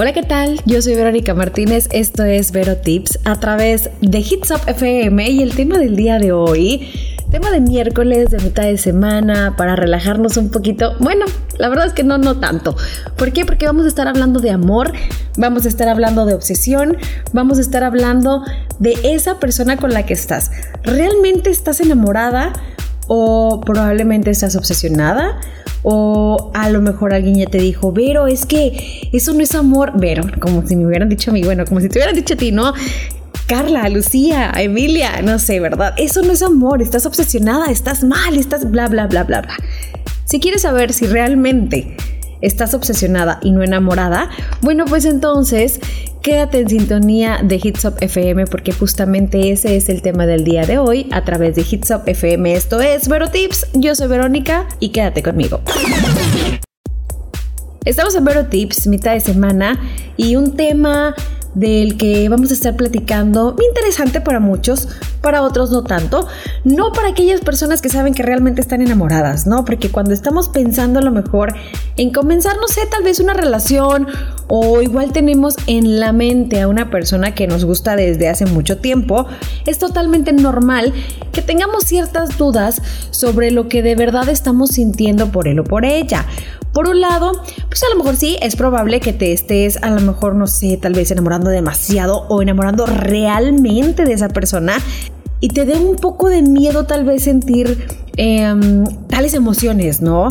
Hola, ¿qué tal? Yo soy Verónica Martínez, esto es Vero Tips a través de Hits Up FM y el tema del día de hoy, tema de miércoles, de mitad de semana, para relajarnos un poquito. Bueno, la verdad es que no, no tanto. ¿Por qué? Porque vamos a estar hablando de amor, vamos a estar hablando de obsesión, vamos a estar hablando de esa persona con la que estás. ¿Realmente estás enamorada o probablemente estás obsesionada? O a lo mejor alguien ya te dijo, Vero, es que eso no es amor. Vero, como si me hubieran dicho a mí, bueno, como si te hubieran dicho a ti, ¿no? Carla, Lucía, Emilia, no sé, ¿verdad? Eso no es amor, estás obsesionada, estás mal, estás bla, bla, bla, bla, bla. Si quieres saber si realmente estás obsesionada y no enamorada, bueno, pues entonces quédate en sintonía de Hits Up FM porque justamente ese es el tema del día de hoy a través de Hits Up FM. Esto es Vero Tips, yo soy Verónica y quédate conmigo. Estamos en Vero Tips, mitad de semana, y un tema del que vamos a estar platicando, interesante para muchos, para otros no tanto, no para aquellas personas que saben que realmente están enamoradas, ¿no? Porque cuando estamos pensando a lo mejor en comenzar, no sé, tal vez una relación o igual tenemos en la mente a una persona que nos gusta desde hace mucho tiempo, es totalmente normal que tengamos ciertas dudas sobre lo que de verdad estamos sintiendo por él o por ella. Por un lado, pues a lo mejor sí, es probable que te estés a lo mejor, no sé, tal vez enamorando demasiado o enamorando realmente de esa persona y te dé un poco de miedo tal vez sentir em, tales emociones, ¿no?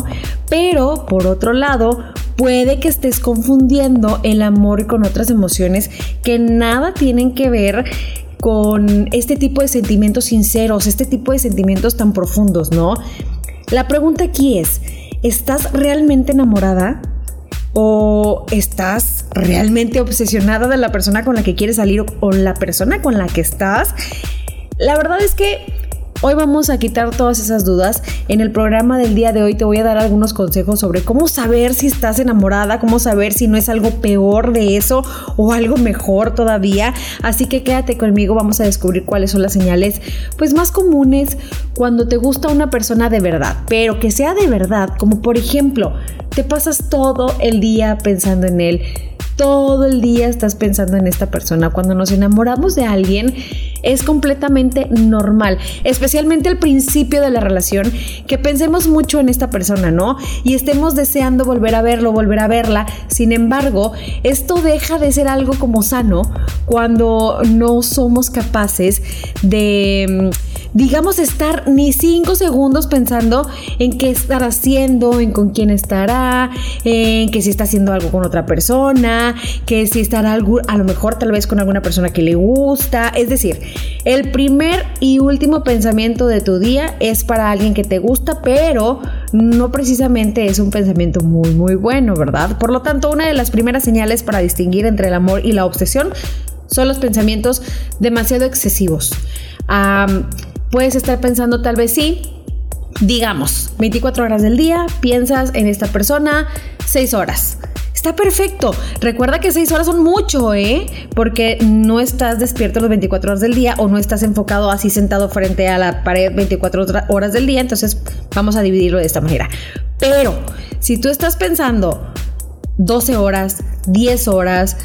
Pero por otro lado, puede que estés confundiendo el amor con otras emociones que nada tienen que ver con este tipo de sentimientos sinceros, este tipo de sentimientos tan profundos, ¿no? La pregunta aquí es, ¿Estás realmente enamorada? ¿O estás realmente obsesionada de la persona con la que quieres salir o la persona con la que estás? La verdad es que Hoy vamos a quitar todas esas dudas. En el programa del día de hoy te voy a dar algunos consejos sobre cómo saber si estás enamorada, cómo saber si no es algo peor de eso o algo mejor todavía. Así que quédate conmigo, vamos a descubrir cuáles son las señales pues más comunes cuando te gusta una persona de verdad, pero que sea de verdad, como por ejemplo, te pasas todo el día pensando en él todo el día estás pensando en esta persona. Cuando nos enamoramos de alguien es completamente normal, especialmente al principio de la relación, que pensemos mucho en esta persona, ¿no? Y estemos deseando volver a verlo, volver a verla. Sin embargo, esto deja de ser algo como sano cuando no somos capaces de digamos, estar ni cinco segundos pensando en qué estar haciendo, en con quién estará, en que si está haciendo algo con otra persona, que si estará a lo mejor tal vez con alguna persona que le gusta. Es decir, el primer y último pensamiento de tu día es para alguien que te gusta, pero no precisamente es un pensamiento muy, muy bueno, ¿verdad? Por lo tanto, una de las primeras señales para distinguir entre el amor y la obsesión son los pensamientos demasiado excesivos. Puedes estar pensando tal vez sí, digamos, 24 horas del día, piensas en esta persona 6 horas. Está perfecto. Recuerda que 6 horas son mucho, ¿eh? Porque no estás despierto las 24 horas del día o no estás enfocado así sentado frente a la pared 24 horas del día. Entonces vamos a dividirlo de esta manera. Pero si tú estás pensando 12 horas, 10 horas,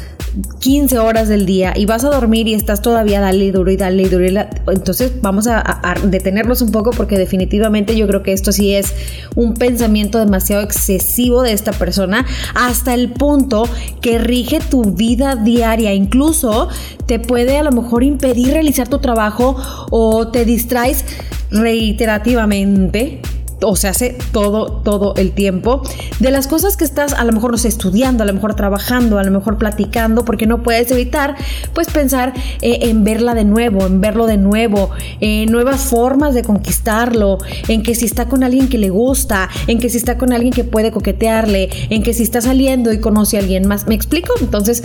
15 horas del día y vas a dormir y estás todavía dale duro y dale duro. Y entonces vamos a, a, detenernos un poco porque definitivamente yo creo que esto sí es un pensamiento demasiado excesivo de esta persona hasta el punto que rige tu vida diaria. Incluso te puede a lo mejor impedir realizar tu trabajo o te distraes reiterativamente o se hace todo, todo el tiempo, de las cosas que estás a lo mejor, no estudiando, a lo mejor trabajando, a lo mejor platicando, porque no puedes evitar, pues pensar eh, en verla de nuevo, en verlo de nuevo, en nuevas formas de conquistarlo, en que si está con alguien que le gusta, en que si está con alguien que puede coquetearle, en que si está saliendo y conoce a alguien más. ¿Me explico? Entonces,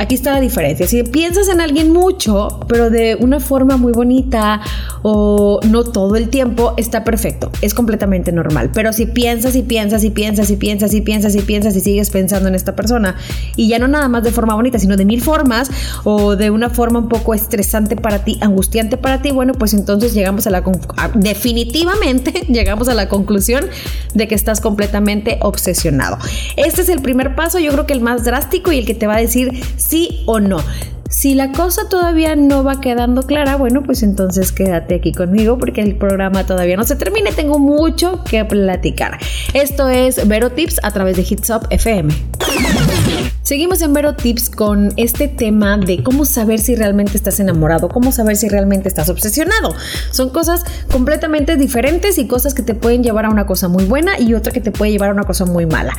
Aquí está la diferencia. Si piensas en alguien mucho, pero de una forma muy bonita o no todo el tiempo, está perfecto. Es completamente normal. Pero si piensas y piensas y piensas y piensas y piensas y piensas y sigues pensando en esta persona y ya no nada más de forma bonita, sino de mil formas o de una forma un poco estresante para ti, angustiante para ti, bueno, pues entonces llegamos a la definitivamente llegamos a la conclusión de que estás completamente obsesionado. Este es el primer paso, yo creo que el más drástico y el que te va a decir sí o no. Si la cosa todavía no va quedando clara, bueno, pues entonces quédate aquí conmigo porque el programa todavía no se termina tengo mucho que platicar. Esto es Vero Tips a través de Hits Up FM. Seguimos en Vero Tips con este tema de cómo saber si realmente estás enamorado, cómo saber si realmente estás obsesionado. Son cosas completamente diferentes y cosas que te pueden llevar a una cosa muy buena y otra que te puede llevar a una cosa muy mala.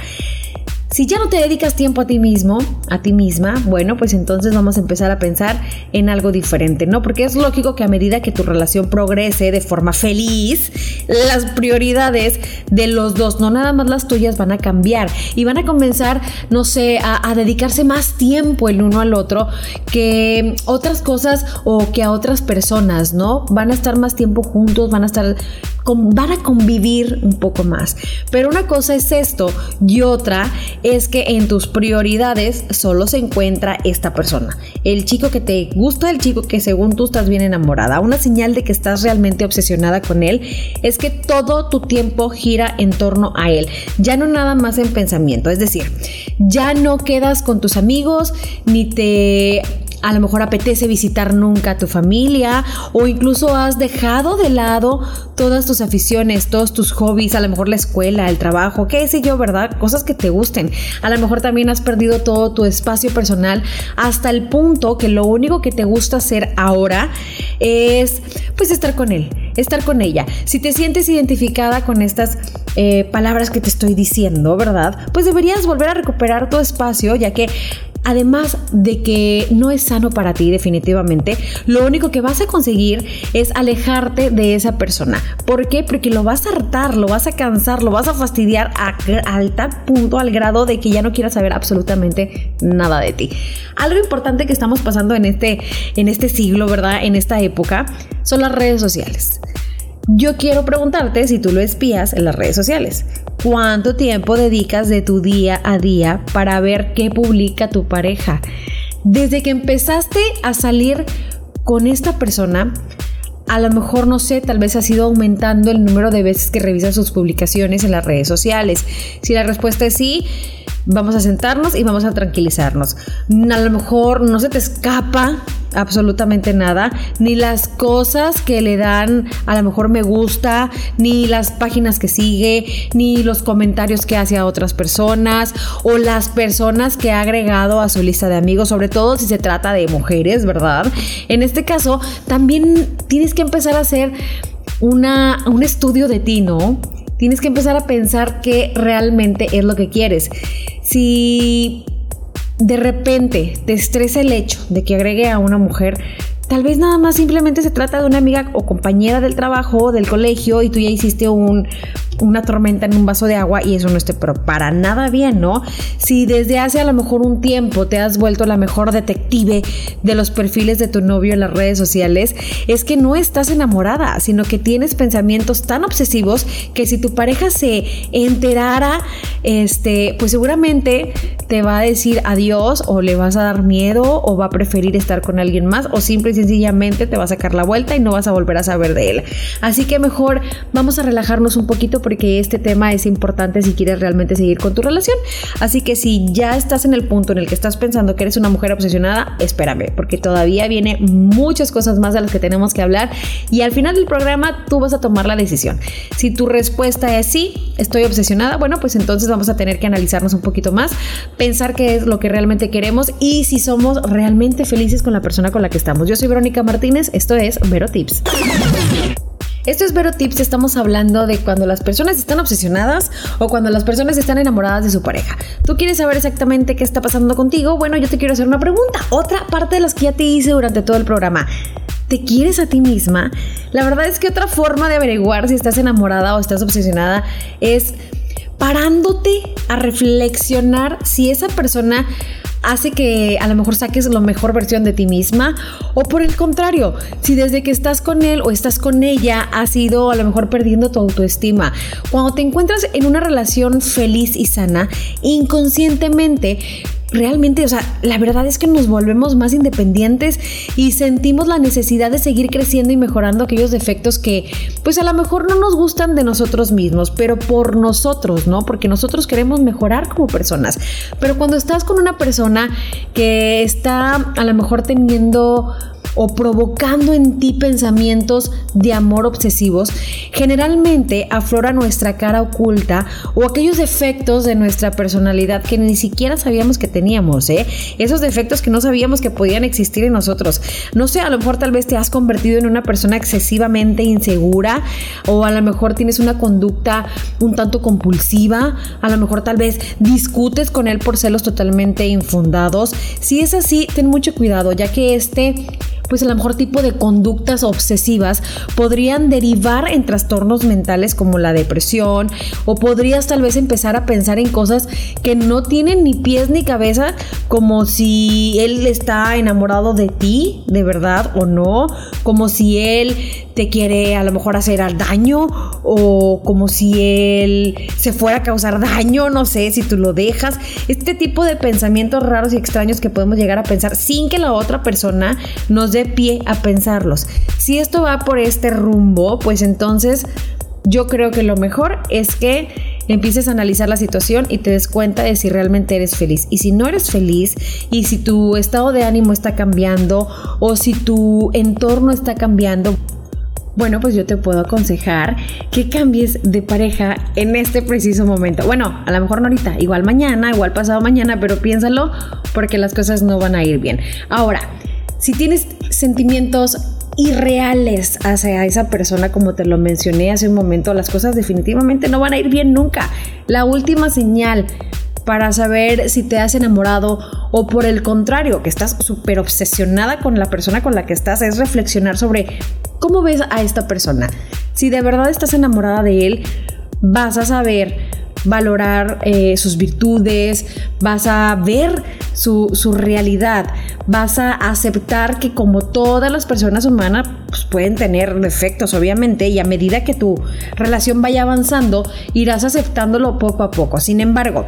Si ya no te dedicas tiempo a ti mismo, a ti misma, bueno, pues entonces vamos a empezar a pensar en algo diferente, ¿no? Porque es lógico que a medida que tu relación progrese de forma feliz, las prioridades de los dos, no nada más las tuyas, van a cambiar y van a comenzar, no sé, a, dedicarse más tiempo el uno al otro que otras cosas o que a otras personas, ¿no? Van a estar más tiempo juntos, van a estar van a convivir un poco más. Pero una cosa es esto y otra es que en tus prioridades solo se encuentra esta persona. El chico que te gusta, el chico que según tú estás bien enamorada. Una señal de que estás realmente obsesionada con él es que todo tu tiempo gira en torno a él. Ya no nada más en pensamiento. Es decir, ya no quedas con tus amigos ni te a lo mejor apetece visitar nunca a tu familia o incluso has dejado de lado todas tus aficiones, todos tus hobbies, a lo mejor la escuela, el trabajo, qué sé yo, ¿verdad? Cosas que te gusten. A lo mejor también has perdido todo tu espacio personal hasta el punto que lo único que te gusta hacer ahora es pues estar con él, estar con ella. Si te sientes identificada con estas eh, palabras que te estoy diciendo, ¿verdad? Pues deberías volver a recuperar tu espacio ya que Además de que no es sano para ti definitivamente, lo único que vas a conseguir es alejarte de esa persona. ¿Por qué? Porque lo vas a hartar, lo vas a cansar, lo vas a fastidiar a, al tal punto, al grado de que ya no quieras saber absolutamente nada de ti. Algo importante que estamos pasando en este, en este siglo, ¿verdad? En esta época, son las redes sociales. Yo quiero preguntarte si tú lo espías en las redes sociales. ¿Cuánto tiempo dedicas de tu día a día para ver qué publica tu pareja? Desde que empezaste a salir con esta persona, a lo mejor, no sé, tal vez has ido aumentando el número de veces que revisas sus publicaciones en las redes sociales. Si la respuesta es sí, vamos a sentarnos y vamos a tranquilizarnos. A lo mejor no se te escapa absolutamente nada, ni las cosas que le dan a lo mejor me gusta, ni las páginas que sigue, ni los comentarios que hace a otras personas o las personas que ha agregado a su lista de amigos, sobre todo si se trata de mujeres, ¿verdad? En este caso, también tienes que empezar a hacer una, un estudio de ti, ¿no? Tienes que empezar a pensar qué realmente es lo que quieres. Si de repente te estresa el hecho de que agregue a una mujer, tal vez nada más simplemente se trata de una amiga o compañera del trabajo, del colegio, y tú ya hiciste un, una tormenta en un vaso de agua y eso no esté para nada bien, ¿no? Si desde hace a lo mejor un tiempo te has vuelto la mejor detective de los perfiles de tu novio en las redes sociales, es que no estás enamorada, sino que tienes pensamientos tan obsesivos que si tu pareja se enterara, este, pues seguramente te va a decir adiós o le vas a dar miedo o va a preferir estar con alguien más o simple y sencillamente te va a sacar la vuelta y no vas a volver a saber de él. Así que mejor vamos a relajarnos un poquito porque este tema es importante si quieres realmente seguir con tu relación. Así que si ya estás en el punto en el que estás pensando que eres una mujer obsesionada, espérame, porque todavía viene muchas cosas más de las que tenemos que hablar y al final del programa tú vas a tomar la decisión. Si tu respuesta es sí, estoy obsesionada, bueno, pues entonces vamos a tener que analizarnos un poquito más, pensar qué es lo que realmente queremos y si somos realmente felices con la persona con la que estamos. Yo soy Verónica Martínez, esto es Vero Tips. Esto es Vero Tips, estamos hablando de cuando las personas están obsesionadas o cuando las personas están enamoradas de su pareja. ¿Tú quieres saber exactamente qué está pasando contigo? Bueno, yo te quiero hacer una pregunta. Otra parte de las que ya te hice durante todo el programa. ¿Te quieres a ti misma? La verdad es que otra forma de averiguar si estás enamorada o estás obsesionada es parándote a reflexionar si esa persona hace que a lo mejor saques la mejor versión de ti misma o por el contrario, si desde que estás con él o estás con ella has ido a lo mejor perdiendo tu autoestima. Cuando te encuentras en una relación feliz y sana, inconscientemente realmente, o sea, la verdad es que nos volvemos más independientes y sentimos la necesidad de seguir creciendo y mejorando aquellos defectos que, pues a lo mejor no nos gustan de nosotros mismos, pero por nosotros, ¿no? Porque nosotros queremos mejorar como personas. Pero cuando estás con una persona que está a lo mejor teniendo o provocando en ti pensamientos de amor obsesivos, generalmente aflora nuestra cara oculta o aquellos defectos de nuestra personalidad que ni siquiera sabíamos que teníamos, ¿eh? Esos defectos que no sabíamos que podían existir en nosotros. No sé, a lo mejor tal vez te has convertido en una persona excesivamente insegura o a lo mejor tienes una conducta un tanto compulsiva, a lo mejor tal vez discutes con él por celos totalmente infundados. Si es así, ten mucho cuidado, ya que este pues a lo mejor tipo de conductas obsesivas podrían derivar en trastornos mentales como la depresión o podrías tal vez empezar a pensar en cosas que no tienen ni pies ni cabeza como si él está enamorado de ti, de verdad o no, como si él te quiere a lo mejor hacer daño o como si él se fuera a causar daño, no sé, si tú lo dejas. Este tipo de pensamientos raros y extraños que podemos llegar a pensar sin que la otra persona nos dé pie a pensarlos. Si esto va por este rumbo, pues entonces yo creo que lo mejor es que empieces a analizar la situación y te des cuenta de si realmente eres feliz. Y si no eres feliz y si tu estado de ánimo está cambiando o si tu entorno está cambiando, bueno, pues yo te puedo aconsejar que cambies de pareja en este preciso momento. Bueno, a lo mejor no ahorita, igual mañana, igual pasado mañana, pero piénsalo porque las cosas no van a ir bien. Ahora, si tienes sentimientos irreales hacia esa persona, como te lo mencioné hace un momento, las cosas definitivamente no van a ir bien nunca. La última señal para saber si te has enamorado o por el contrario, que estás súper obsesionada con la persona con la que estás, es reflexionar sobre cómo ves a esta persona. Si de verdad estás enamorada de él, vas a saber valorar eh, sus virtudes, vas a ver su, su, realidad, vas a aceptar que como todas las personas humanas pues pueden tener defectos obviamente y a medida que tu relación vaya avanzando irás aceptándolo poco a poco. Sin embargo,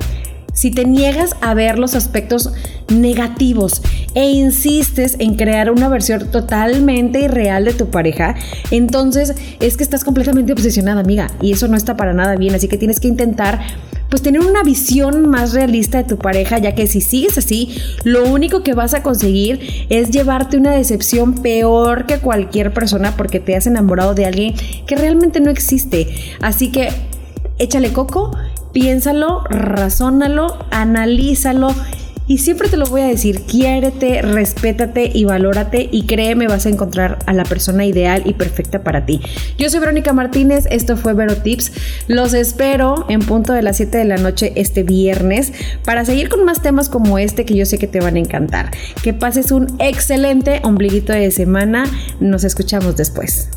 si te niegas a ver los aspectos negativos e insistes en crear una versión totalmente irreal de tu pareja, entonces es que estás completamente obsesionada, amiga, y eso no está para nada bien, así que tienes que intentar pues tener una visión más realista de tu pareja, ya que si sigues así, lo único que vas a conseguir es llevarte una decepción peor que cualquier persona porque te has enamorado de alguien que realmente no existe. Así que échale coco piénsalo, razónalo, analízalo. Y siempre te lo voy a decir, quiérete, respétate y valórate y créeme, vas a encontrar a la persona ideal y perfecta para ti. Yo soy Verónica Martínez, esto fue Vero Tips. Los espero en punto de las 7 de la noche este viernes para seguir con más temas como este que yo sé que te van a encantar. Que pases un excelente ombliguito de semana. Nos escuchamos después.